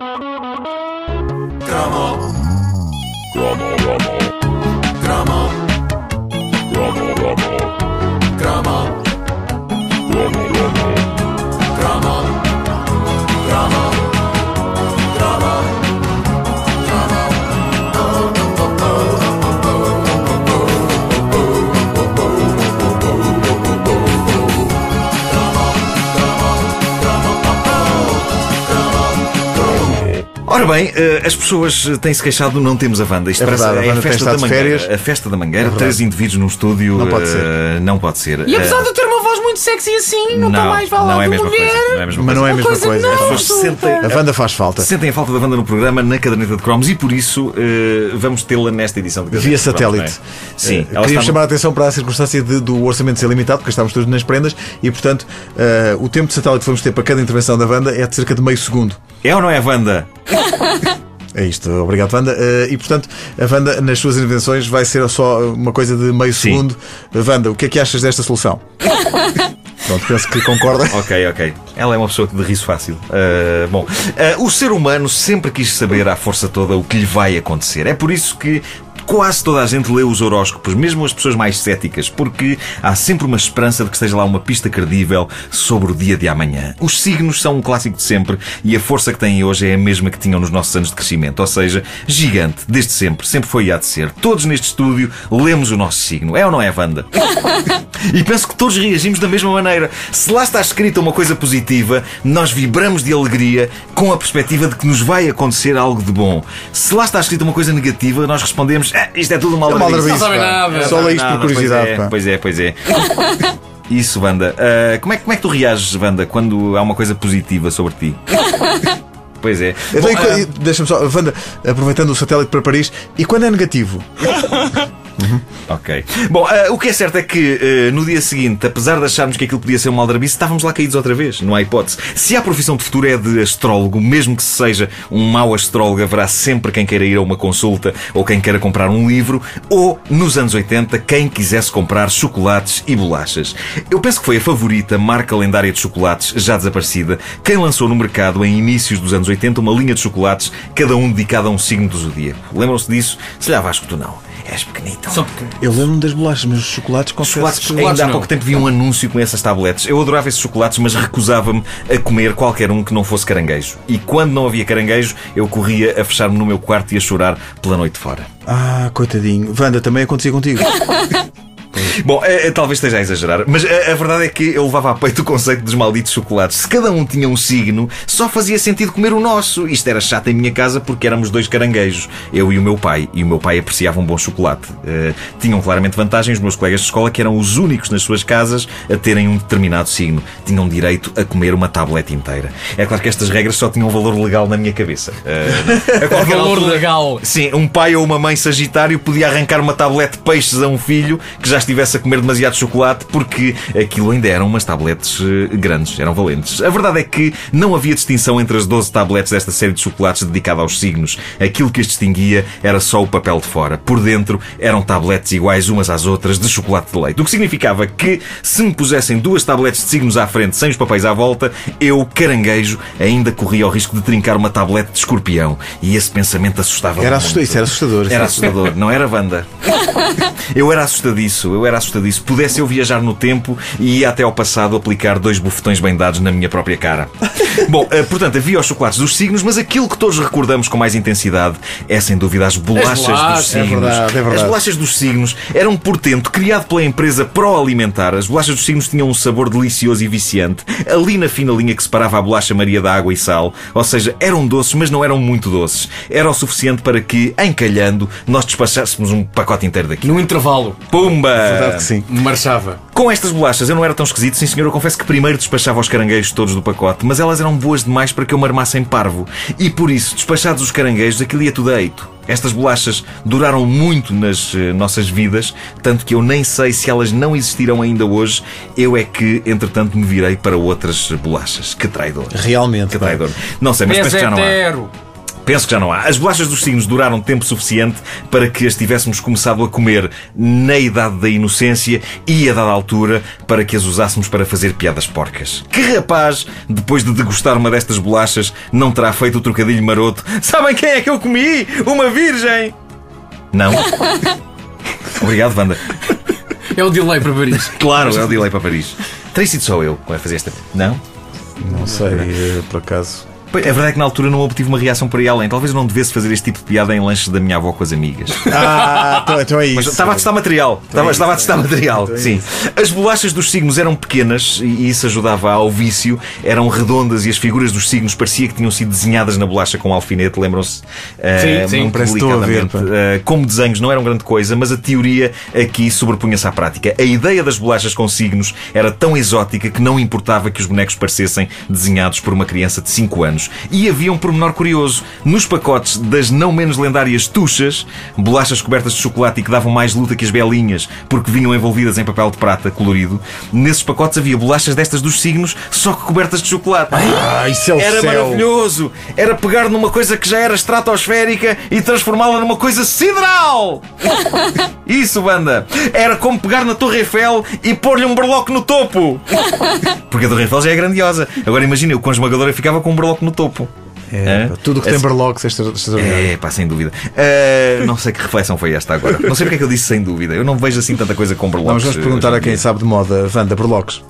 Gramo. Gramo. Ora bem, eh, as pessoas têm-se queixado de não temos a Wanda. Isto É parece- verdade, a é Wanda tem festa da mangueira. férias. A festa da mangueira, É três indivíduos num estúdio. Não pode eh, ser. Não pode ser. E apesar Eh, de eu ter uma voz muito sexy assim, não não, mais falando não é a mesma mulher. coisa. Não é a mesma Mas não é a coisa. mesma coisa coisa. As pessoas sentem, A Wanda faz falta. sentem a falta da Wanda no programa na caderneta de cromos e por isso eh, vamos tê-la nesta edição de Via Cromos, satélite. não é? Sim, Eh, Queríamos está no- chamar a atenção para a circunstância de- do orçamento ser limitado, porque estamos todos nas prendas, e portanto eh, o tempo de satélite que vamos ter para cada intervenção da Wanda é de cerca de meio segundo. É ou não é, Wanda? É isto, obrigado, Wanda. Eh, e portanto, a Wanda, nas suas intervenções, vai ser só uma coisa de meio Sim. segundo. Wanda, o que é que achas desta solução? Pronto, penso que concorda. Ok, ok. Ela é uma pessoa de riso fácil. Uh, bom, uh, o ser humano sempre quis saber à força toda o que lhe vai acontecer. É por isso que quase toda a gente lê os horóscopos, mesmo as pessoas mais céticas, porque há sempre uma esperança de que esteja lá uma pista credível sobre o dia de amanhã. Os signos são um clássico de sempre e a força que têm hoje é a mesma que tinham nos nossos anos de crescimento, ou seja, gigante, desde sempre, sempre foi e há de ser. Todos neste estúdio lemos o nosso signo. É ou não é, Wanda? E penso que todos reagimos da mesma maneira. Se lá está escrita uma coisa positiva, nós vibramos de alegria com a perspectiva de que nos vai acontecer algo de bom. Se lá está escrita uma coisa negativa, nós respondemos: "Ah, isto é tudo uma É aldrabice." Não nada. Só leio isto por curiosidade. pá. Pois é, pois é, pois é. Isso, Wanda. Ah, como, é, como é que tu reages, Wanda, quando há uma coisa positiva sobre ti? Pois é. Então, qu- Deixa-me só, Wanda, aproveitando o satélite para Paris, e quando é negativo? Ok. Bom, ah, o que é certo é que ah, no dia seguinte, apesar de acharmos que aquilo podia ser uma aldrabice, estávamos lá caídos outra vez. Não há hipótese. Se a profissão de futuro é de astrólogo, mesmo que seja um mau astrólogo, haverá sempre quem queira ir a uma consulta ou quem queira comprar um livro, ou, nos anos 80, quem quisesse comprar chocolates e bolachas. Eu penso que foi a favorita marca lendária de chocolates, já desaparecida, quem lançou no mercado em inícios dos anos 80 uma linha de chocolates, cada um dedicado a um signo do zodíaco. Lembram-se disso? Se lhe Vasco, tu não. És pequenito. São pequenos. Eu lembro-me das bolachas, mas os chocolates confesso Chocolates, que- chocolates ainda há pouco tempo vi um anúncio com essas tabletes. Eu adorava esses chocolates, mas recusava-me a comer qualquer um que não fosse caranguejo. E quando não havia caranguejo, eu corria a fechar-me no meu quarto e a chorar pela noite fora. Ah, coitadinho. Wanda, também acontecia contigo. Bom, eh, eh, talvez esteja a exagerar, mas a, a verdade é que eu levava a peito o conceito dos malditos chocolates. Se cada um tinha um signo, só fazia sentido comer o nosso. Isto era chato em minha casa porque éramos dois caranguejos, eu e o meu pai. E o meu pai apreciava um bom chocolate. Eh, tinham claramente vantagem os meus colegas de escola, que eram os únicos nas suas casas a terem um determinado signo. Tinham direito a comer uma tablete inteira. É claro que estas regras só tinham valor legal na minha cabeça. Eh, a qualquer Valor altura- legal. Sim, um pai ou uma mãe sagitário podia arrancar uma tablete de peixes a um filho que já estivesse a comer demasiado chocolate porque aquilo ainda eram umas tabletes eh, grandes, eram valentes. A verdade é que não havia distinção entre as 12 tabletes desta série de chocolates dedicada aos signos. Aquilo que as distinguia era só o papel de fora. Por dentro eram tabletes iguais umas às outras de chocolate de leite. O que significava que se me pusessem duas tabletes de signos à frente sem os papéis à volta, eu, caranguejo, ainda corria o risco de trincar uma tablete de escorpião. E esse pensamento assustava-me Era isso era assustador. Era assustador, não era Wanda. Eu era assustadiço, eu era assustadiço. Pudesse eu viajar no tempo e ia até ao passado aplicar dois bufetões bem dados na minha própria cara. Bom, eh, portanto, havia os chocolates dos signos, mas aquilo que todos recordamos com mais intensidade é sem dúvida as bolachas, bolachas, dos é signos. verdade, é verdade. As bolachas dos signos eram um portento criado pela empresa Proalimentar. As bolachas dos signos tinham um sabor delicioso e viciante, ali na fina linha que separava a bolacha Maria da água e sal. Ou seja, eram doces, mas não eram muito doces. Era o suficiente para que, encalhando, nós despachássemos um pacote inteiro daquilo. No intervalo, Pumba! Verdade que sim. marchava. Com estas bolachas eu não era tão esquisito, sim senhor. Eu confesso que primeiro despachava os caranguejos todos do pacote, mas elas eram boas demais para que eu me armasse em parvo. E por isso, despachados os caranguejos, aquilo ia tudo a eito. Estas bolachas duraram muito nas eh, nossas vidas, tanto que eu nem sei se elas não existirão ainda hoje. Eu é que, entretanto, me virei para outras bolachas. Que traidor. Realmente. Que pá. traidor. Não sei, mas penso que já não há. Pesetero. Penso que já não há. As bolachas dos signos duraram tempo suficiente para que as tivéssemos começado a comer na idade da inocência e a dada altura para que as usássemos para fazer piadas porcas. Que rapaz, depois de degustar uma destas bolachas, não terá feito o trocadilho maroto? Sabem quem é que eu comi? Uma virgem! Não? Obrigado, Wanda. É o delay para Paris. Claro, é o delay para Paris. Terei sido só eu que vai fazer esta. Não? Não sei, eh, por acaso. É verdade que na altura não obtive uma reação por aí além. Talvez eu não devesse fazer este tipo de piada em lanches da minha avó com as amigas. Ah, então, então é Mas isso. estava a testar material. Estava, estava a testar material. Então é Sim. As bolachas dos signos eram pequenas e isso ajudava ao vício. Eram redondas e as figuras dos signos parecia que tinham sido desenhadas na bolacha com alfinete. Lembram-se? Eh, sim, muito parece que estou a ver. Eh, como desenhos não eram grande coisa, mas a teoria aqui sobrepunha-se à prática. A ideia das bolachas com signos era tão exótica que não importava que os bonecos parecessem desenhados por uma criança de 5 anos. E havia um pormenor curioso. Nos pacotes das não menos lendárias tuchas, bolachas cobertas de chocolate e que davam mais luta que as belinhas, porque vinham envolvidas em papel de prata colorido, nesses pacotes havia bolachas destas dos signos, só que cobertas de chocolate. Ah, isso é o Era céu. maravilhoso! Era pegar numa coisa que já era estratosférica e transformá-la numa coisa sideral! Isso, banda! Era como pegar na Torre Eiffel e pôr-lhe um berloque no topo! Porque a Torre Eiffel já é grandiosa. Agora imagina, eu com a esmagadora ficava com um berloque no topo. É, Hã? tudo que tem berlocks é extraordinário. É, pá, sem dúvida. Ah, não sei que reflexão foi esta agora. Não sei porque é que eu disse sem dúvida. Eu não vejo assim tanta coisa com berloques. Vamos, vamos perguntar a quem sabe de moda, Wanda, berlocks.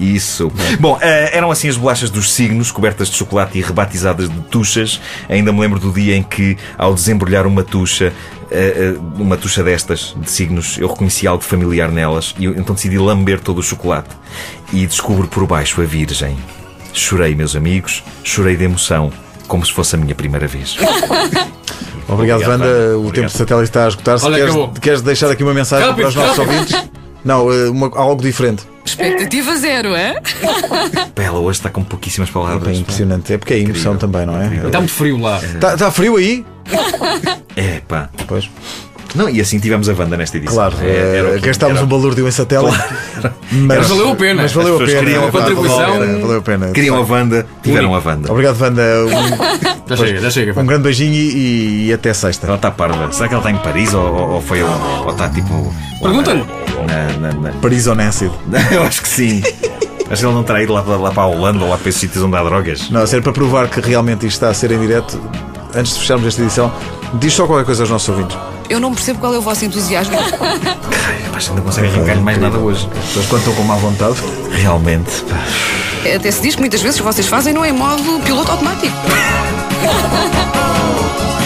Isso. Bom, eh, eram assim as bolachas dos signos, cobertas de chocolate e rebatizadas de tuchas. Ainda me lembro do dia em que, ao desembrulhar uma tucha, eh, eh, uma tucha destas, de signos, eu reconheci algo familiar nelas e eu, então decidi lamber todo o chocolate. E descubro por baixo a Virgem. Chorei, meus amigos, chorei de emoção, como se fosse a minha primeira vez. Obrigado, Obrigado, Wanda. Wanda. O Obrigado. tempo de satélite está a esgotar-se. Queres, queres deixar aqui uma mensagem Rápido, para os nossos rápido. ouvintes? Não, eh, uma- algo diferente. Expectativa zero, é? Pá, Ela hoje está com pouquíssimas É palavras. impressionante. É porque é emoção também, não é? Está muito frio lá. Está está frio aí? É, pá. Pois. Não, e assim tivemos a Wanda nesta edição. Claro, É, gastámos era- um balúrdio em satélite. Mas, Mas valeu a pena. Mas valeu a pena. queriam a contribuição. Valeu a pena. Valeu a pena. Queriam a Wanda, tiveram a Wanda. Obrigado, Wanda. Um, Já chega, já chega. um grande beijinho e, e até sexta. Ela está parva. Será que ela está em Paris ou, ou- ou foi ou está tipo. Pergunta-lhe. Paris on acid. Eu acho que sim. Acho que ele não terá ido lá, lá para a Holanda ou lá para esses sítios onde há drogas. Não, a sério, para provar que realmente isto está a ser em direto, antes de fecharmos esta edição, diz só qualquer coisa aos nossos ouvintes. Eu não percebo qual é o vosso entusiasmo. Ai, Mas ainda não consegue arrancar-lhe mais nada hoje. As pessoas quando estão com má vontade. Realmente. pá. Até se diz que muitas vezes o que vocês fazem não é em modo piloto automático.